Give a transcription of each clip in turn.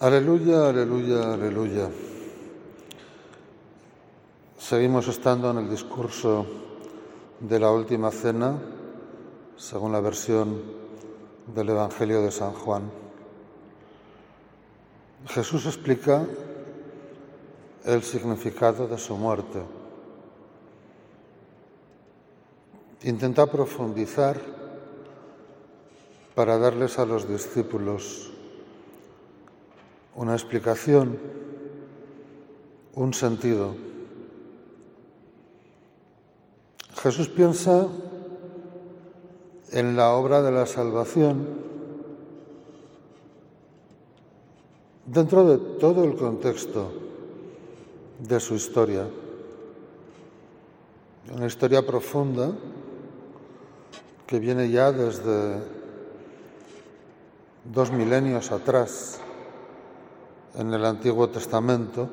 Aleluya, aleluya, aleluya. Seguimos estando en el discurso de la última cena, según la versión del Evangelio de San Juan. Jesús explica el significado de su muerte. Intenta profundizar para darles a los discípulos una explicación, un sentido. Jesús piensa en la obra de la salvación dentro de todo el contexto de su historia. Una historia profunda que viene ya desde dos milenios atrás en el Antiguo Testamento,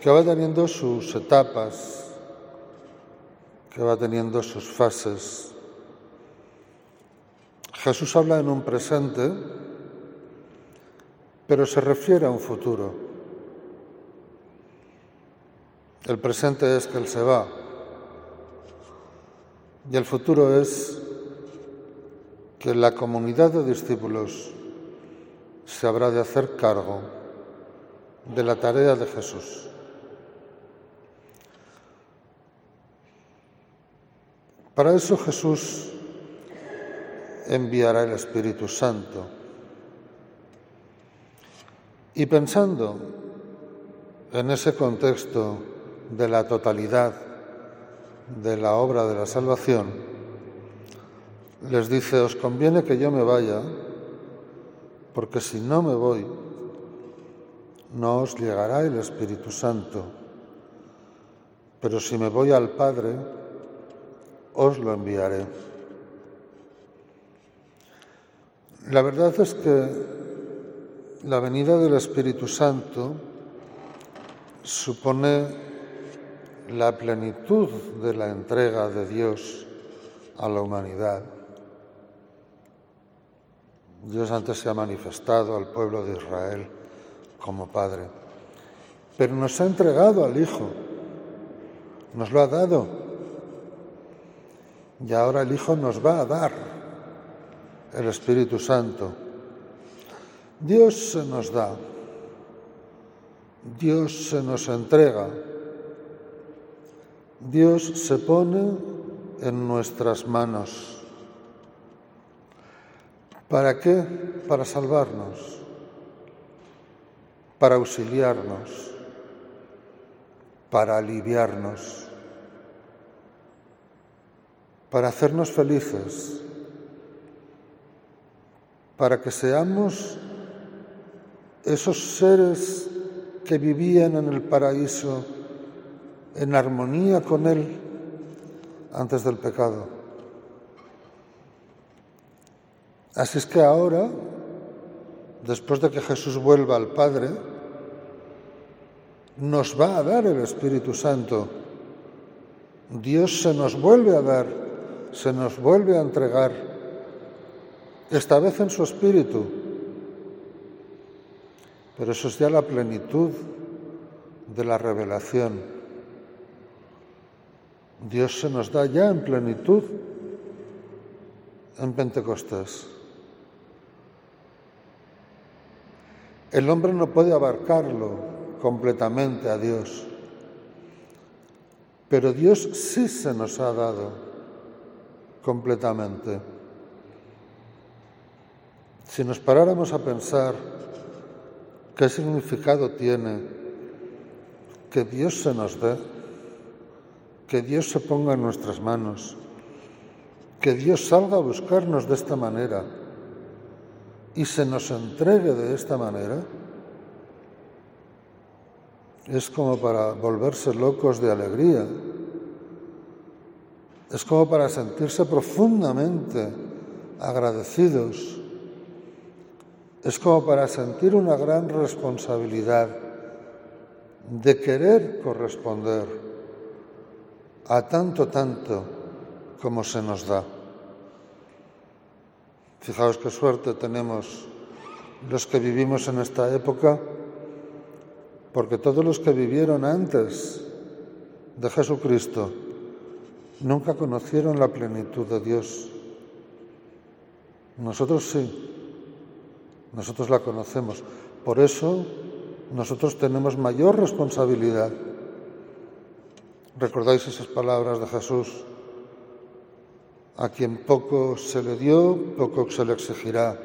que va teniendo sus etapas, que va teniendo sus fases. Jesús habla en un presente, pero se refiere a un futuro. El presente es que Él se va y el futuro es que la comunidad de discípulos se habrá de hacer cargo de la tarea de Jesús. Para eso Jesús enviará el Espíritu Santo. Y pensando en ese contexto de la totalidad de la obra de la salvación, les dice, os conviene que yo me vaya porque si no me voy, no os llegará el Espíritu Santo. Pero si me voy al Padre, os lo enviaré. La verdad es que la venida del Espíritu Santo supone la plenitud de la entrega de Dios a la humanidad. Dios antes se ha manifestado al pueblo de Israel como Padre, pero nos ha entregado al Hijo, nos lo ha dado, y ahora el Hijo nos va a dar el Espíritu Santo. Dios se nos da, Dios se nos entrega, Dios se pone en nuestras manos. ¿Para qué? Para salvarnos, para auxiliarnos, para aliviarnos, para hacernos felices, para que seamos esos seres que vivían en el paraíso en armonía con Él antes del pecado. Así es que ahora, después de que Jesús vuelva al Padre, nos va a dar el Espíritu Santo. Dios se nos vuelve a dar, se nos vuelve a entregar, esta vez en su Espíritu. Pero eso es ya la plenitud de la revelación. Dios se nos da ya en plenitud en Pentecostés. El hombre no puede abarcarlo completamente a Dios, pero Dios sí se nos ha dado completamente. Si nos paráramos a pensar qué significado tiene que Dios se nos dé, que Dios se ponga en nuestras manos, que Dios salga a buscarnos de esta manera, y se nos entregue de esta manera, es como para volverse locos de alegría, es como para sentirse profundamente agradecidos, es como para sentir una gran responsabilidad de querer corresponder a tanto, tanto como se nos da. Fijaos qué suerte tenemos los que vivimos en esta época, porque todos los que vivieron antes de Jesucristo nunca conocieron la plenitud de Dios. Nosotros sí, nosotros la conocemos. Por eso nosotros tenemos mayor responsabilidad. ¿Recordáis esas palabras de Jesús? A quien poco se le dio, poco se le exigirá.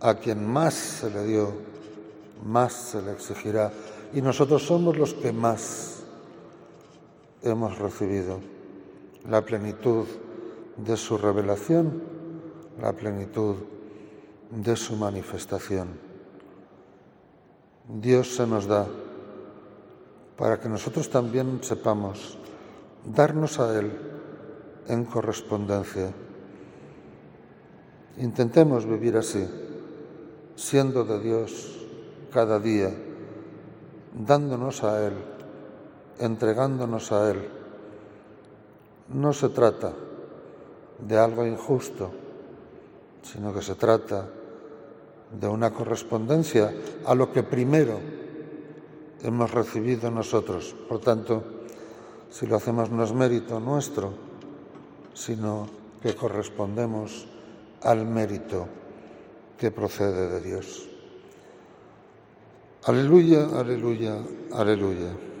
A quien más se le dio, más se le exigirá. Y nosotros somos los que más hemos recibido la plenitud de su revelación, la plenitud de su manifestación. Dios se nos da para que nosotros también sepamos darnos a Él en correspondencia. Intentemos vivir así, siendo de Dios cada día, dándonos a Él, entregándonos a Él. No se trata de algo injusto, sino que se trata de una correspondencia a lo que primero hemos recibido nosotros. Por tanto, si lo hacemos no es mérito nuestro, sino que correspondemos al mérito que procede de Dios. Aleluya, aleluya, aleluya.